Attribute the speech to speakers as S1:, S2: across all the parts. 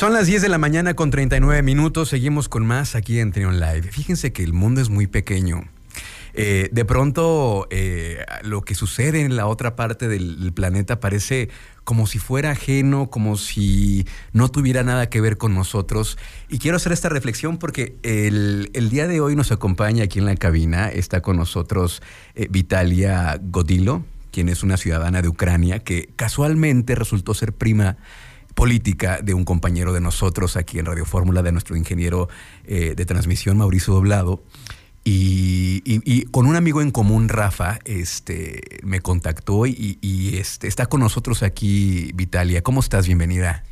S1: Son las 10 de la mañana con 39 minutos. Seguimos con más aquí en Trion Live. Fíjense que el mundo es muy pequeño. Eh, de pronto, eh, lo que sucede en la otra parte del, planeta parece como si fuera ajeno, como si no tuviera nada que ver con nosotros. Y quiero hacer esta reflexión porque el, día de hoy nos acompaña aquí en la cabina, está con nosotros eh, Vitalia Godilo, quien es una ciudadana de Ucrania que casualmente resultó ser prima política de un compañero de nosotros aquí en Radio Fórmula, de nuestro ingeniero eh, de transmisión, Mauricio Doblado. Y, con un amigo en común, Rafa, este, me contactó y, este, está con nosotros aquí, Vitalia. ¿Cómo estás? Bienvenida.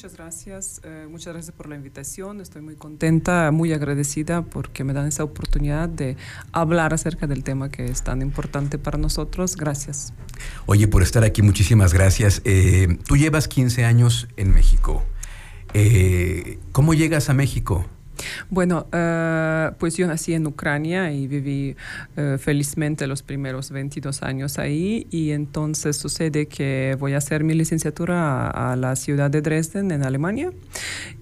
S2: Muchas gracias, eh, muchas gracias por la invitación. Estoy muy contenta, muy agradecida porque me dan esa oportunidad de hablar acerca del tema que es tan importante para nosotros. Gracias.
S1: Oye, por estar aquí, muchísimas gracias. Eh, tú llevas 15 años en México. Eh, ¿Cómo llegas a México?
S2: Bueno, uh, pues yo nací en Ucrania y viví uh, felizmente los primeros 22 años ahí y entonces sucede que voy a hacer mi licenciatura a, a, la ciudad de Dresden en Alemania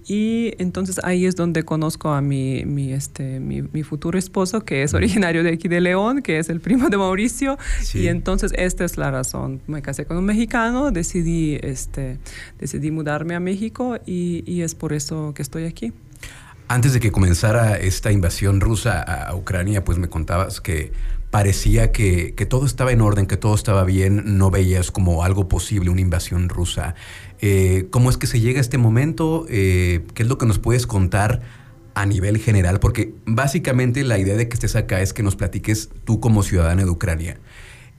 S2: y entonces ahí es donde conozco a mi, mi, este, mi, mi futuro esposo que es originario de aquí de León, que es el primo de Mauricio sí. y entonces esta es la razón. Me casé con un mexicano, decidí, este, decidí mudarme a México y, y es por eso que estoy aquí.
S1: Antes de que comenzara esta invasión rusa a, Ucrania, pues me contabas que parecía que, todo estaba en orden, que todo estaba bien, no veías como algo posible una invasión rusa. Eh, ¿Cómo es que se llega a este momento? Eh, ¿Qué es lo que nos puedes contar a nivel general? Porque básicamente la idea de que estés acá es que nos platiques tú como ciudadana de Ucrania.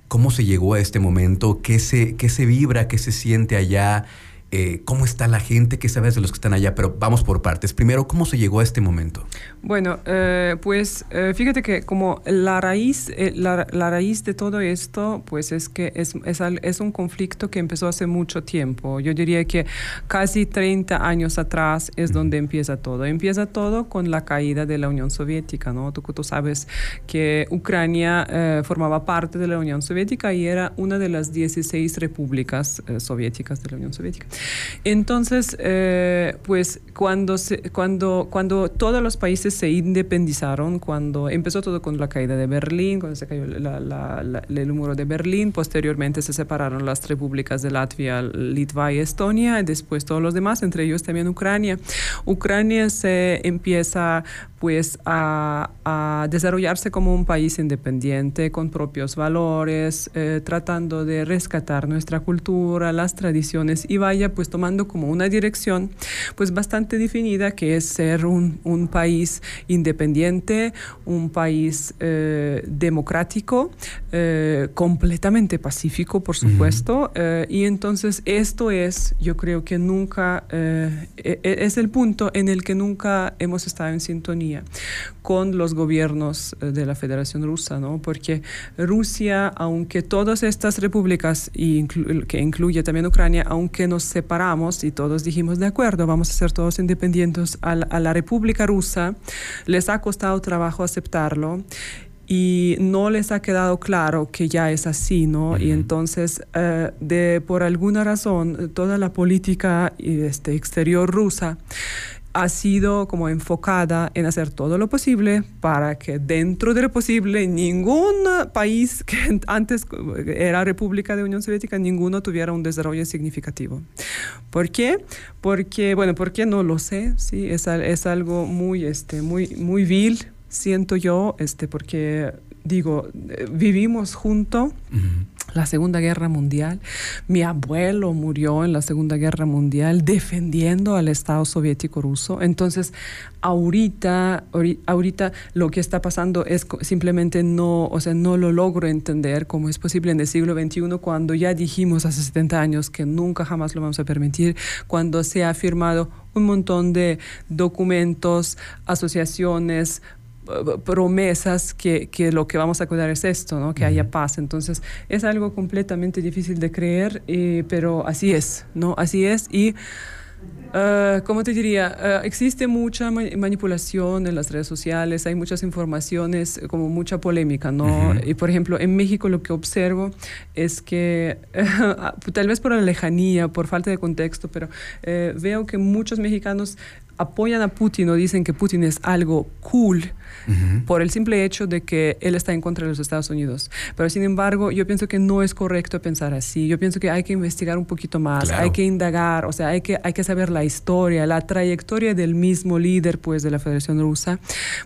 S1: ¿Cómo se llegó a este momento? ¿Qué se, qué se vibra? ¿Qué se siente allá? Eh, cómo está la gente, qué sabes de los que están allá, pero vamos por partes. Primero, ¿cómo se llegó a este momento?
S2: Bueno, eh, pues eh, fíjate que como la raíz, la, la, raíz de todo esto, pues es que es, es, es, un conflicto que empezó hace mucho tiempo. Yo diría que casi 30 años atrás es donde empieza todo. Empieza todo con la caída de la Unión Soviética, ¿no? Tú, tú sabes que Ucrania formaba parte de la Unión Soviética y era una de las 16 repúblicas soviéticas de la Unión Soviética. Entonces, eh, pues cuando, se, cuando, cuando todos los países se independizaron, cuando empezó todo con la caída de Berlín, cuando se cayó la, la, la, el muro de Berlín, posteriormente se separaron las repúblicas de Latvia, Litva y Estonia, y después todos los demás, entre ellos también Ucrania. Ucrania se empieza pues a, a desarrollarse como un país independiente, con propios valores, eh, tratando de rescatar nuestra cultura, las tradiciones y vaya pues tomando como una dirección pues bastante definida que es ser un, un país independiente, un país eh, democrático, eh, completamente pacífico por supuesto, uh -huh. y entonces esto es, yo creo que nunca, es el punto en el que nunca hemos estado en sintonía con los gobiernos de la Federación Rusa, ¿no? Porque Rusia, aunque todas estas repúblicas, inclu que incluye también Ucrania, aunque nos separamos y todos dijimos, de acuerdo, vamos a ser todos independientes a la, a la República Rusa, les ha costado trabajo aceptarlo y no les ha quedado claro que ya es así, ¿no? Uh -huh. Y entonces, uh, de, por alguna razón, toda la política este, exterior rusa ha sido como enfocada en hacer todo lo posible para que dentro de lo posible ningún país que antes era República de Unión Soviética, ninguno tuviera un desarrollo significativo. ¿Por qué? Porque, bueno, ¿por qué no lo sé? Sí, es, es algo muy, este, muy, muy vil, siento yo, este, porque digo, vivimos juntos. Uh -huh la Segunda Guerra Mundial. Mi abuelo murió en la Segunda Guerra Mundial defendiendo al Estado soviético ruso. Entonces, ahorita, ahorita lo que está pasando es simplemente no, o sea, no lo logro entender cómo es posible en el siglo XXI cuando ya dijimos hace 70 años que nunca jamás lo vamos a permitir, cuando se ha firmado un montón de documentos, asociaciones, promesas que, que, lo que vamos a cuidar es esto, ¿no? que uh -huh. haya paz. Entonces es algo completamente difícil de creer, eh, pero así es, ¿no? Así es y Uh, ¿Cómo te diría? Uh, existe mucha manipulación en las redes sociales, hay muchas informaciones, como mucha polémica, ¿no? Y por ejemplo, en México lo que observo es que, uh, tal vez por la lejanía, por falta de contexto, pero eh, veo que muchos mexicanos apoyan a Putin o dicen que Putin es algo cool por el simple hecho de que él está en contra de los Estados Unidos. Pero sin embargo, yo pienso que no es correcto pensar así. Yo pienso que hay que investigar un poquito más, hay que indagar, o sea, hay que, hay que saber la historia, la trayectoria del mismo líder pues, de la Federación Rusa,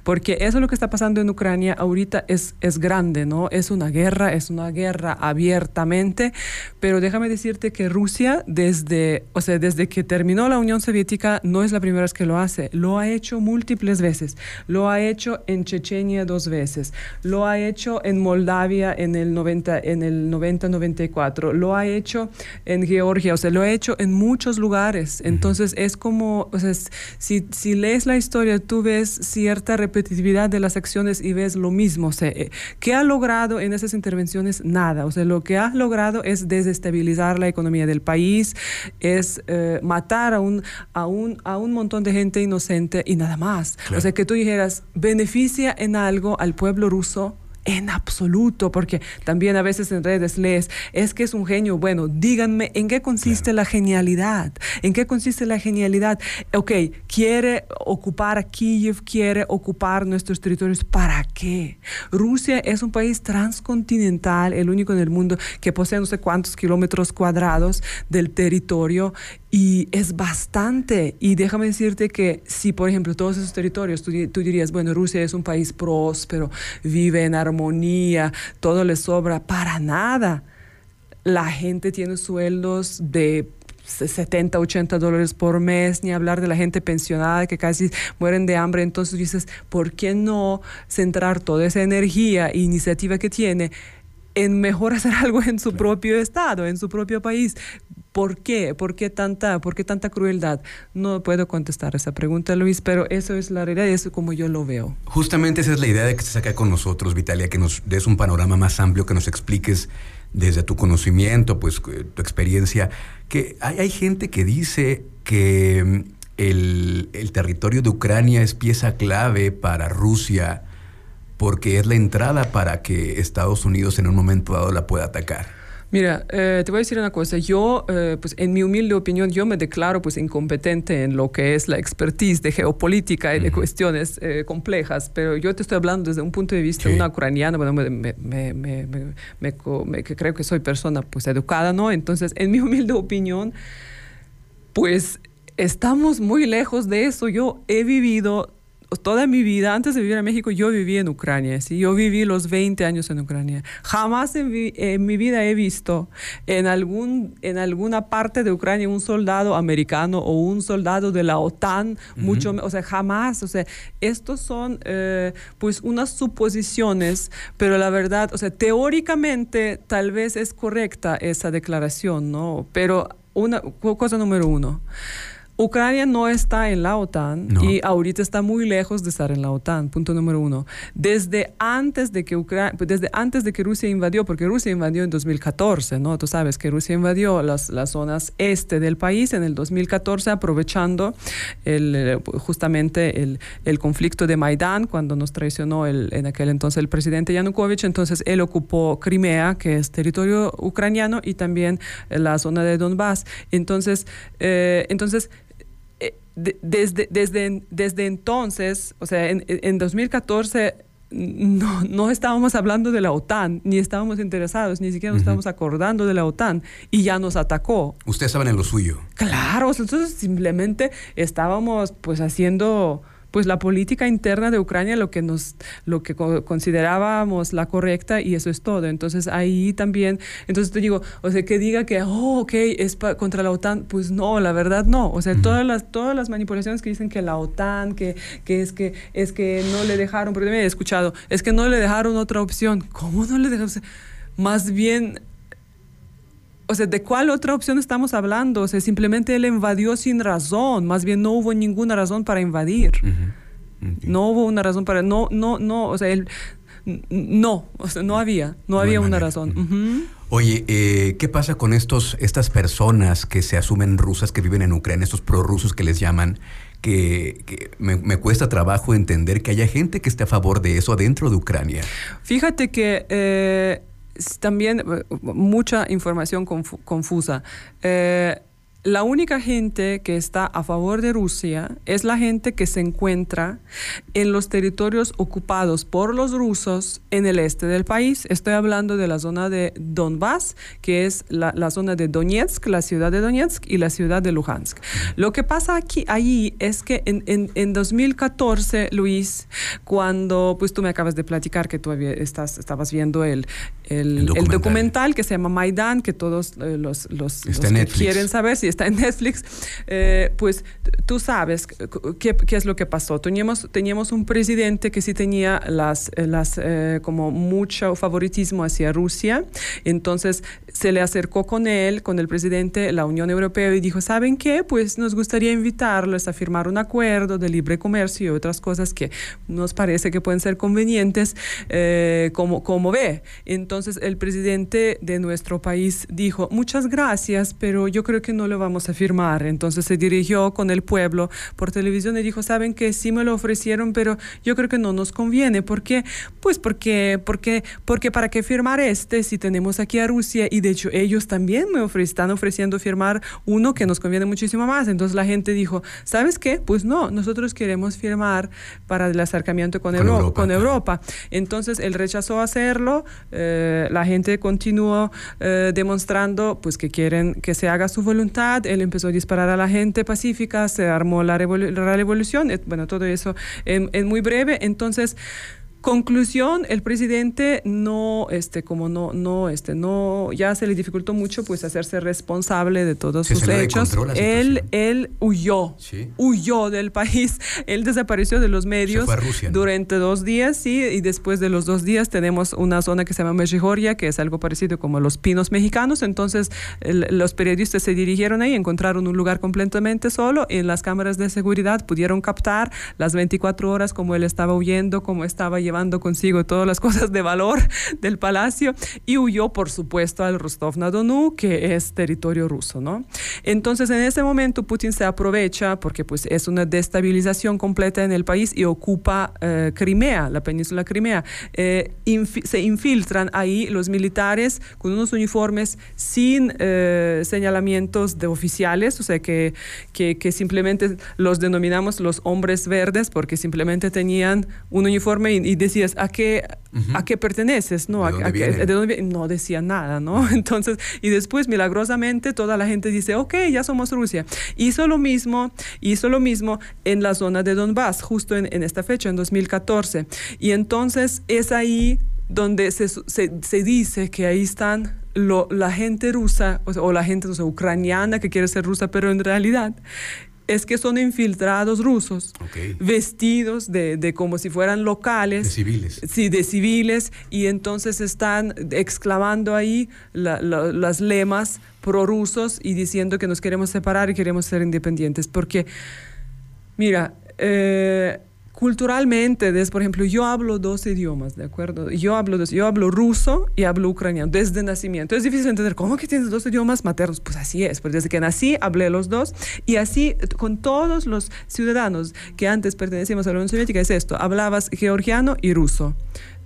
S2: porque eso es lo que está pasando en Ucrania ahorita es, es grande, ¿no? Es una guerra, es una guerra abiertamente, pero déjame decirte que Rusia desde, o sea, desde que terminó la Unión Soviética no es la primera vez que lo hace, lo ha hecho múltiples veces, lo ha hecho en Chechenia dos veces, lo ha hecho en Moldavia en el 90, en el 90-94, lo ha hecho en Georgia, o sea, lo ha hecho en muchos lugares. Entonces es como, o sea, si, si lees la historia, tú ves cierta repetitividad de las acciones y ves lo mismo. O sea, eh, ¿qué ha logrado en esas intervenciones? Nada. O sea, lo que ha logrado es desestabilizar la economía del país, es eh, matar a un, a, un, a un montón de gente inocente y nada más. O sea, que tú dijeras, beneficia en algo al pueblo ruso en absoluto, porque también a veces en redes lees, es que es un genio. Bueno, díganme, ¿en qué consiste la genialidad? ¿En qué consiste la genialidad? Ok, quiere ocupar a Kiev, quiere ocupar nuestros territorios. ¿Para qué? Rusia es un país transcontinental, el único en el mundo que posee no sé cuántos kilómetros cuadrados del territorio y es bastante. Y déjame decirte que si, por ejemplo, todos esos territorios, tú, tú dirías, bueno, Rusia es un país próspero, vive en armonía, armonía, todo le sobra, para nada. La gente tiene sueldos de 70, 80 dólares por mes, ni hablar de la gente pensionada que casi mueren de hambre. Entonces dices, ¿por qué no centrar toda esa energía e iniciativa que tiene en mejor hacer algo en su propio estado, en su propio país? ¿Por qué? ¿Por qué tanta, por qué tanta crueldad? No puedo contestar esa pregunta, Luis, pero eso es la realidad y eso es como yo lo veo.
S1: Justamente esa es la idea de que estés acá con nosotros, Vitalia, que nos des un panorama más amplio, que nos expliques desde tu conocimiento, pues eh, tu experiencia, que hay, hay gente que dice que mm, el, el territorio de Ucrania es pieza clave para Rusia porque es la entrada para que Estados Unidos en un momento dado la pueda atacar.
S2: Mira, eh, te voy a decir una cosa. Yo, eh, pues en mi humilde opinión, yo me declaro pues incompetente en lo que es la expertise de geopolítica y de cuestiones eh, complejas, pero yo te estoy hablando desde un punto de vista de una ucraniana, bueno, me, me, me, que creo que soy persona pues educada, ¿no? Entonces, en mi humilde opinión, pues estamos muy lejos de eso. Yo he vivido toda mi vida, antes de vivir en México, yo viví en Ucrania, ¿sí? yo viví los 20 años en Ucrania. Jamás en, mi vida he visto en, algún, en alguna parte de Ucrania un soldado americano o un soldado de la OTAN, mucho, o sea, jamás, o sea, estos son eh, pues unas suposiciones, pero la verdad, o sea, teóricamente tal vez es correcta esa declaración, ¿no? Pero una cosa número uno. Ucrania no está en la OTAN y ahorita está muy lejos de estar en la OTAN, punto número uno. Desde antes de que pues, desde antes de que Rusia invadió, porque Rusia invadió en 2014, ¿no? Tú sabes que Rusia invadió las, las zonas este del país en el 2014 aprovechando el, eh, justamente el, el conflicto de Maidán cuando nos traicionó el, en aquel entonces el presidente Yanukovych. Entonces él ocupó Crimea, que es territorio ucraniano, y también la zona de Donbass. Entonces, eh, entonces desde, desde, desde entonces, o sea, en, en 2014 no, no, estábamos hablando de la OTAN, ni estábamos interesados, ni siquiera nos estábamos acordando de la OTAN y ya nos atacó.
S1: Ustedes estaban en lo suyo.
S2: Claro, entonces simplemente estábamos pues haciendo pues la política interna de Ucrania lo que nos lo que considerábamos la correcta y eso es todo. Entonces ahí también, entonces te digo, o sea, que diga que, oh, ok, es contra la OTAN, pues no, la verdad no. O sea, todas las todas las manipulaciones que dicen que la OTAN, que, que es que es que no le dejaron, porque me he escuchado, es que no le dejaron otra opción. ¿Cómo no le dejaron? más bien o sea, ¿de cuál otra opción estamos hablando? O sea, simplemente él invadió sin razón, más bien no hubo ninguna razón para invadir. No hubo una razón para, no, no, no, o sea, él, no, no había, no, había una razón.
S1: Oye, eh, ¿qué pasa con estos, estas personas que se asumen rusas, que viven en Ucrania, estos prorrusos que les llaman? Que, me, cuesta trabajo entender que haya gente que esté a favor de eso dentro de Ucrania.
S2: Fíjate que eh, también eh, mucha información confusa. Eh, la única gente que está a favor de Rusia es la gente que se encuentra en los territorios ocupados por los rusos en el este del país. Estoy hablando de la zona de Donbass, que es la, zona de Donetsk, la ciudad de Donetsk y la ciudad de Luhansk. Lo que pasa aquí, allí, es que en, en, 2014, Luis, cuando, pues tú me acabas de platicar que tú estás, estabas viendo el, el, documental. que se llama Maidan, que todos eh, los, los, que quieren saber si está en Netflix, eh, pues tú sabes qué, qué, es lo que pasó. Teníamos, teníamos un presidente que sí tenía las, las, eh, como mucho favoritismo hacia Rusia, entonces se le acercó con él, con el presidente, la Unión Europea y dijo, ¿saben qué? Pues nos gustaría invitarlos a firmar un acuerdo de libre comercio y otras cosas que nos parece que pueden ser convenientes, como, como ve. Entonces el presidente de nuestro país dijo, muchas gracias, pero yo creo que no lo vamos a firmar. Entonces se dirigió con el pueblo por televisión y dijo, saben que sí me lo ofrecieron, pero yo creo que no nos conviene. ¿Por qué? Pues porque, porque, porque para qué firmar este si tenemos aquí a Rusia y de hecho ellos también me están ofreciendo firmar uno que nos conviene muchísimo más. Entonces la gente dijo, ¿sabes qué? Pues no, nosotros queremos firmar para el acercamiento con, Europa, con Europa. Entonces él rechazó hacerlo, eh, la gente continuó eh, demostrando pues que quieren que se haga su voluntad él empezó a disparar a la gente pacífica, se armó la, revolución, bueno, todo eso en muy breve. Entonces, Conclusión, el presidente no, este, como no, no, este, no, ya se le dificultó mucho pues hacerse responsable de todos sus hechos. Él, él huyó, huyó del país, él desapareció de los medios durante dos días, sí, y después de los dos días tenemos una zona que se llama Mejigoria, que es algo parecido como los pinos mexicanos, entonces los periodistas se dirigieron ahí, encontraron un lugar completamente solo, y en las cámaras de seguridad pudieron captar las 24 horas como él estaba huyendo, como estaba llevando llevando consigo todas las cosas de valor del palacio y huyó, por supuesto, al Rostov-na-Donu, que es territorio ruso, ¿no? Entonces, en ese momento, Putin se aprovecha porque pues, es una destabilización completa en el país y ocupa eh, Crimea, la península Crimea. Eh, se infiltran ahí los militares con unos uniformes sin eh, señalamientos de oficiales, o sea, que, que, que simplemente los denominamos los hombres verdes porque simplemente tenían un uniforme y, y decías, ¿a qué, ¿a qué perteneces? ¿no? ¿De, dónde no decía nada, ¿no? Entonces, y después milagrosamente toda la gente dice, ok, ya somos Rusia. Hizo lo mismo, hizo lo mismo en la zona de Donbass, justo en, esta fecha, en 2014. Y entonces es ahí donde se, se, dice que ahí están la gente rusa o, la gente ucraniana que quiere ser rusa, pero en realidad es que son infiltrados rusos, vestidos de, como si fueran locales.
S1: De civiles.
S2: Sí, de civiles, y entonces están exclamando ahí las lemas prorrusos y diciendo que nos queremos separar y queremos ser independientes. Porque, mira, eh, culturalmente, por ejemplo, yo hablo dos idiomas, ¿de acuerdo? Yo hablo, yo hablo ruso y hablo ucraniano desde nacimiento. Es difícil entender, ¿cómo que tienes dos idiomas maternos? Pues así es, porque desde que nací hablé los dos y así con todos los ciudadanos que antes pertenecíamos a la Unión Soviética es esto, hablabas georgiano y ruso.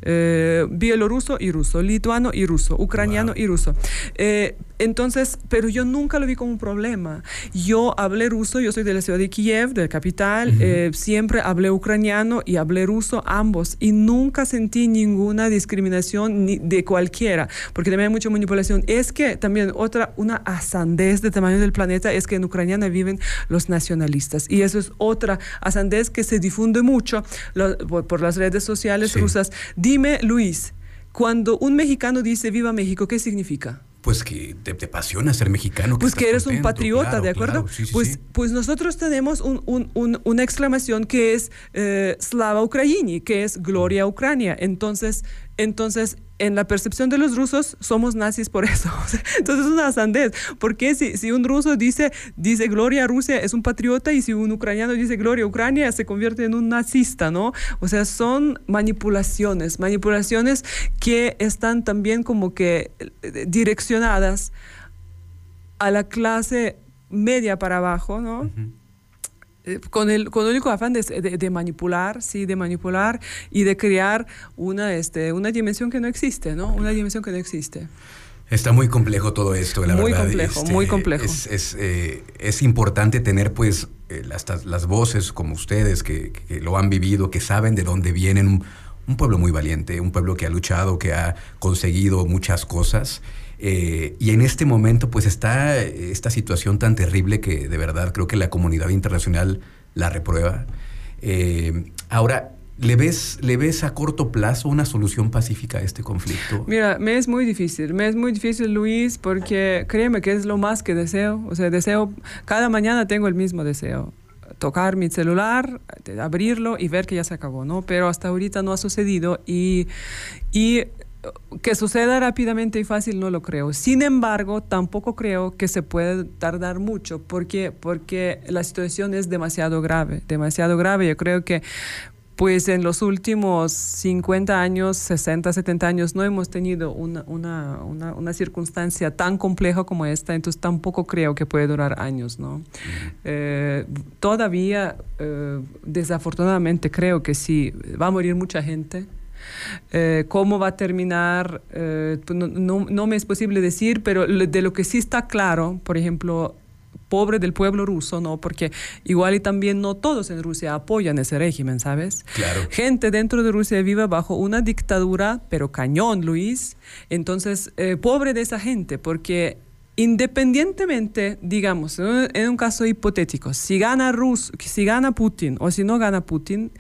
S2: Eh, bielorruso y ruso, lituano y ruso, ucraniano y ruso. Eh, entonces, pero yo nunca lo vi como un problema. Yo hablé ruso, yo soy de la ciudad de Kiev, de la capital, eh, siempre hablé ucraniano y hablé ruso ambos y nunca sentí ninguna discriminación ni de cualquiera, porque también hay mucha manipulación. Es que también otra, una asandez de tamaño del planeta es que en Ucrania viven los nacionalistas y eso es otra asandez que se difunde mucho por, las redes sociales rusas Dime, Luis, cuando un mexicano dice viva México, ¿qué significa?
S1: Pues que te, apasiona ser mexicano.
S2: pues que eres un patriota, ¿de acuerdo? pues, pues nosotros tenemos una exclamación que es eh, Slava Ukraini, que es Gloria Ucrania. Entonces, Entonces, en la percepción de los rusos, somos nazis por eso. Entonces es una sandez. Porque si, si un ruso dice, dice gloria a Rusia, es un patriota, y si un ucraniano dice gloria a Ucrania, se convierte en un nazista, ¿no? O sea, son manipulaciones, manipulaciones que están también como que eh, direccionadas a la clase media para abajo, ¿no? Con el, con el único afán de, de, manipular, sí, de manipular y de crear una, este, una dimensión que no existe, ¿no? Una dimensión que no existe.
S1: Está muy complejo todo esto, la
S2: muy
S1: verdad.
S2: Complejo, muy
S1: este,
S2: complejo,
S1: Es, es, eh, es importante tener, pues, eh, las, las, voces como ustedes que, que, lo han vivido, que saben de dónde vienen. Un, un, pueblo muy valiente, un pueblo que ha luchado, que ha conseguido muchas cosas. Eh, y en este momento pues está esta situación tan terrible que de verdad creo que la comunidad internacional la reprueba. Eh, ahora, ¿Le ves, ¿Le ves a corto plazo una solución pacífica a este conflicto?
S2: Mira, me es muy difícil, me es muy difícil, Luis, porque créeme que es lo más que deseo. O sea, deseo, cada mañana tengo el mismo deseo tocar mi celular, abrirlo y ver que ya se acabó, ¿no? Pero hasta ahorita no ha sucedido y, y que suceda rápidamente y fácil no lo creo. Sin embargo, tampoco creo que se puede tardar mucho porque porque la situación es demasiado grave, demasiado grave. Yo creo que pues en los últimos 50 años, 60, 70 años, no hemos tenido una, una, una, una circunstancia tan compleja como esta, entonces tampoco creo que puede durar años, ¿no? Eh, todavía, eh, desafortunadamente, creo que sí, va a morir mucha gente, eh, ¿Cómo va a terminar? Eh, pues no, no, no, me es posible decir, pero de lo que sí está claro, por ejemplo, pobre del pueblo ruso, ¿no? Porque igual y también no todos en Rusia apoyan ese régimen, ¿sabes?
S1: Claro.
S2: Gente dentro de Rusia vive bajo una dictadura, pero cañón, Luis. Entonces, eh, pobre de esa gente, porque independientemente, digamos, en un caso hipotético, si gana, Rus, si gana Putin o si no gana Putin,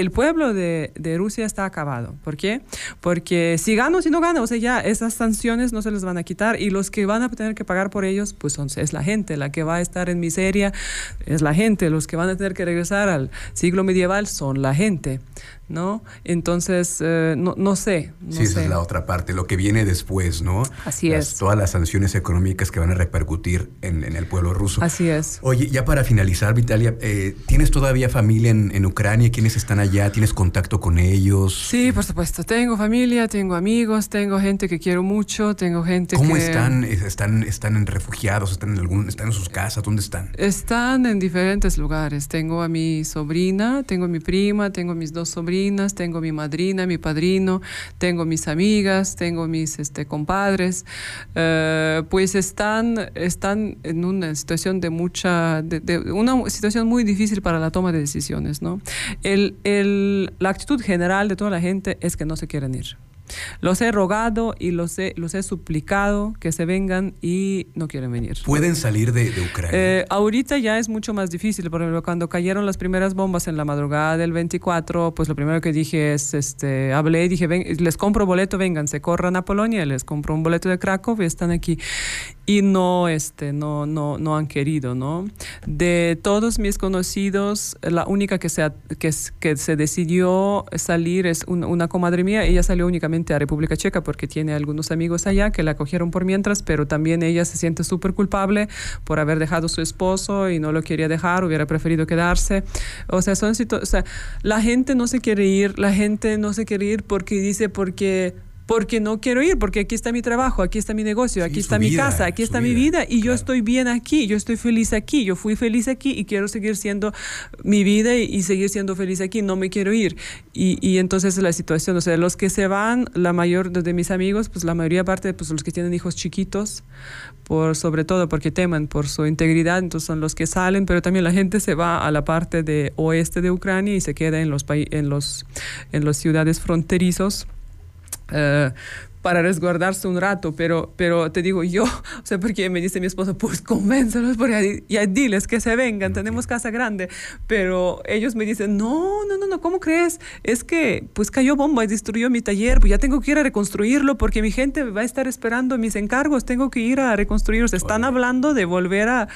S2: el pueblo de, de, Rusia está acabado. ¿Por qué? Porque si gana o si no gana, o sea, ya esas sanciones no se les van a quitar y los que van a tener que pagar por ellos, pues son, es la gente, la que va a estar en miseria, es la gente, los que van a tener que regresar al siglo medieval son la gente. ¿no? Entonces, eh, no, no, sé. No
S1: sí, esa
S2: sé.
S1: es la otra parte, lo que viene después, ¿no?
S2: Así
S1: las,
S2: es.
S1: Todas las sanciones económicas que van a repercutir en, en el pueblo ruso.
S2: Así es.
S1: Oye, ya para finalizar, Vitalia, eh, ¿tienes todavía familia en, en, Ucrania? ¿Quiénes están allá? ¿Tienes contacto con ellos?
S2: Sí, por supuesto. Tengo familia, tengo amigos, tengo gente que quiero mucho, tengo gente
S1: ¿Cómo
S2: que...
S1: están? ¿Están, están en refugiados? ¿Están en, algún, ¿Están en sus casas? ¿Dónde están?
S2: Están en diferentes lugares. Tengo a mi sobrina, tengo a mi prima, tengo a mis dos sobrinas, tengo a mi madrina, mi padrino, tengo mis amigas, tengo mis este, compadres, eh, pues están, están en una situación de mucha, de, de una situación muy difícil para la toma de decisiones, ¿no? El, el, la actitud general de toda la gente es que no se quieren ir. Los he rogado y los he, los he suplicado que se vengan y no quieren venir.
S1: ¿Pueden salir de, de Ucrania?
S2: Eh, ahorita ya es mucho más difícil. Por ejemplo, cuando cayeron las primeras bombas en la madrugada del 24, pues lo primero que dije es, este, hablé y dije, ven, les compro boleto, vengan, se corran a Polonia, les compro un boleto de Krakow y están aquí. Y no, este, no, no, no han querido, ¿no? De todos mis conocidos, la única que se, que, que se decidió salir es una, una comadre mía. Ella salió únicamente a República Checa porque tiene algunos amigos allá que la acogieron por mientras, pero también ella se siente súper culpable por haber dejado a su esposo y no lo quería dejar, hubiera preferido quedarse. O sea, son o sea, la gente no se quiere ir, la gente no se quiere ir porque dice porque porque no quiero ir, porque aquí está mi trabajo, aquí está mi negocio, aquí
S1: Sí,
S2: está mi
S1: vida,
S2: casa, aquí está mi
S1: vida,
S2: y yo estoy bien aquí, yo estoy feliz aquí, yo fui feliz aquí y quiero seguir siendo mi vida y, y seguir siendo feliz aquí, no me quiero ir. Y, y entonces la situación, o sea, los que se van, la mayor de, mis amigos, pues la mayoría parte, pues los que tienen hijos chiquitos, por sobre todo porque temen por su integridad, entonces son los que salen, pero también la gente se va a la parte de oeste de Ucrania y se queda en los, en los, en las ciudades fronterizos. uh, para resguardarse un rato, pero, pero te digo yo, o sea, porque me dice mi esposo, pues convéncelos, porque ya diles que se vengan, tenemos casa grande, pero ellos me dicen, no, no, no, no, ¿cómo crees? Es que pues cayó bomba y destruyó mi taller, pues ya tengo que ir a reconstruirlo porque mi gente va a estar esperando mis encargos, tengo que ir a reconstruirlo. Se están hablando de volver a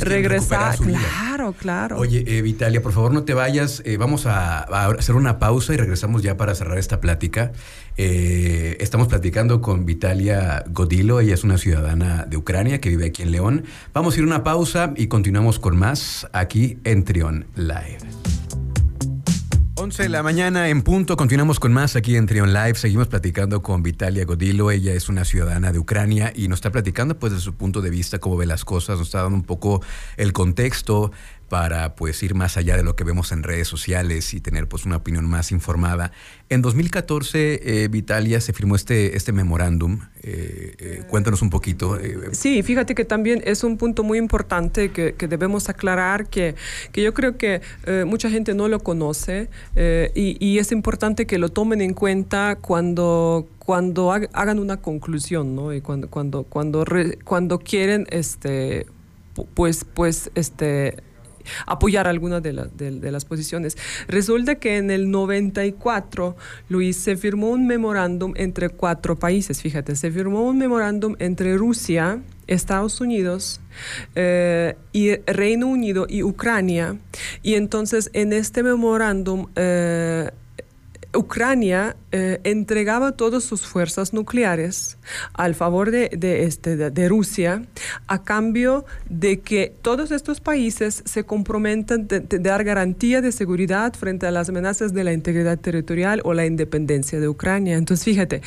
S2: regresar. Claro, claro.
S1: Oye, eh, Vitalia, por favor no te vayas, eh, vamos a, hacer una pausa y regresamos ya para cerrar esta plática. Eh, estamos platicando con Vitalia Godilo, ella es una ciudadana de Ucrania que vive aquí en León. Vamos a ir a una pausa y continuamos con más aquí en Trion Live. 11 de la mañana en punto, continuamos con más aquí en Trion Live, seguimos platicando con Vitalia Godilo, ella es una ciudadana de Ucrania y nos está platicando pues de su punto de vista, cómo ve las cosas, nos está dando un poco el contexto para pues ir más allá de lo que vemos en redes sociales y tener pues una opinión más informada. En 2014, eh, Vitalia, se firmó este, este memorándum. Eh, eh, cuéntanos un poquito.
S2: Sí, fíjate que también es un punto muy importante que, debemos aclarar, que, que, yo creo que mucha gente no lo conoce y, y, es importante que lo tomen en cuenta cuando, cuando hagan una conclusión, ¿no? Y cuando, cuando, cuando, cuando quieren, este, pues, pues, este, apoyar alguna de, de, las posiciones. Resulta que en el 94, Luis, se firmó un memorándum entre cuatro países, fíjate, se firmó un memorándum entre Rusia, Estados Unidos, eh, y Reino Unido y Ucrania. Y entonces en este memorándum... Eh, Ucrania eh, entregaba todas sus fuerzas nucleares al favor de, este, de, Rusia a cambio de que todos estos países se comprometan de, de, dar garantía de seguridad frente a las amenazas de la integridad territorial o la independencia de Ucrania. Entonces, fíjate,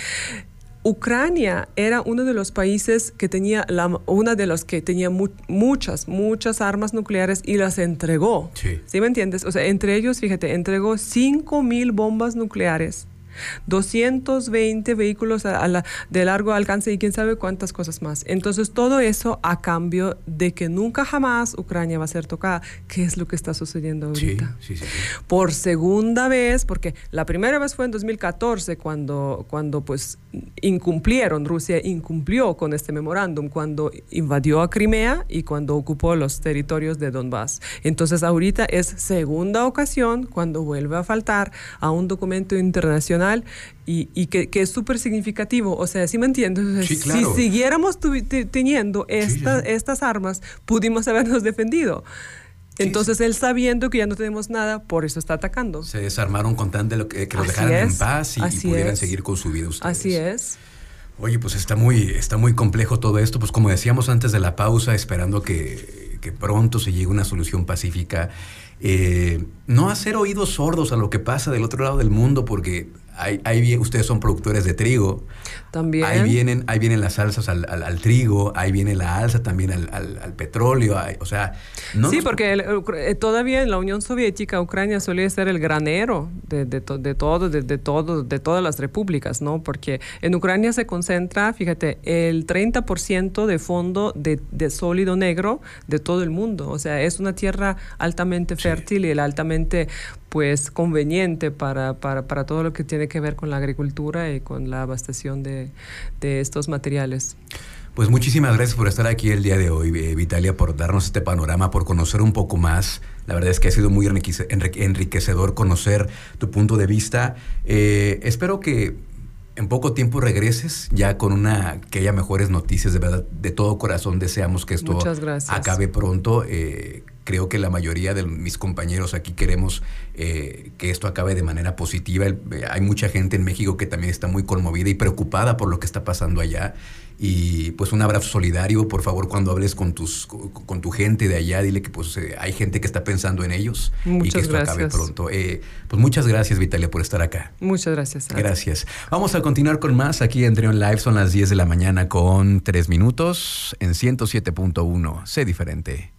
S2: Ucrania era uno de los países que tenía, la, una de los que tenía muchas, muchas armas nucleares y las entregó. Sí. ¿Sí me entiendes? O sea, entre ellos, fíjate, entregó 5 mil bombas nucleares 220 vehículos de largo alcance y quién sabe cuántas cosas más. Entonces, todo eso a cambio de que nunca jamás Ucrania va a ser tocada. ¿Qué es lo que está sucediendo ahorita? Sí, sí, sí, Por segunda vez, porque la primera vez fue en 2014 cuando, cuando pues incumplieron, Rusia incumplió con este memorándum, cuando invadió a Crimea y cuando ocupó los territorios de Donbass. Entonces, ahorita es segunda ocasión cuando vuelve a faltar a un documento internacional y, que, es súper significativo. O sea, ¿sí me entiendes? Si siguiéramos teniendo estas armas, pudimos habernos defendido. Entonces él sabiendo que ya no tenemos nada, por eso está atacando.
S1: Se desarmaron con tan de lo que, que los dejaran en paz y, pudieran seguir con su vida ustedes.
S2: Así es.
S1: Oye, pues está muy, está muy complejo todo esto. Pues como decíamos antes de la pausa, esperando que, que pronto se llegue una solución pacífica. Eh, no hacer oídos sordos a lo que pasa del otro lado del mundo, porque ahí, ustedes son productores de trigo.
S2: También.
S1: Ahí vienen, ahí vienen las salsas al, trigo, ahí viene la alza también al, petróleo. o sea,
S2: no Sí, porque eh, todavía en la Unión Soviética, Ucrania solía ser el granero de, de, de todo, de, todo, de todas las repúblicas, ¿no? Porque en Ucrania se concentra, fíjate, el 30% de fondo de, sólido negro de todo el mundo. O sea, es una tierra altamente fértil y altamente pues conveniente para, para, para, todo lo que tiene que ver con la agricultura y con la abastación de, de estos materiales.
S1: Pues muchísimas gracias por estar aquí el día de hoy, eh, Vitalia, por darnos este panorama, por conocer un poco más. La verdad es que ha sido muy enriquecedor conocer tu punto de vista. Eh, espero que en poco tiempo regreses ya con una que haya mejores noticias de verdad de todo corazón deseamos que esto acabe pronto eh, creo que la mayoría de mis compañeros aquí queremos eh, que esto acabe de manera positiva. Eh, hay mucha gente en México que también está muy conmovida y preocupada por lo que está pasando allá. Y pues un abrazo solidario, por favor, cuando hables con tus con tu gente de allá, dile que pues eh, hay gente que está pensando en ellos y que esto acabe pronto. pues muchas gracias, Vitalia, por estar acá.
S2: Muchas gracias.
S1: Gracias. Vamos a continuar con más aquí en Trion Live. Son las 10 de la mañana con 3 minutos en 107.1. Sé diferente.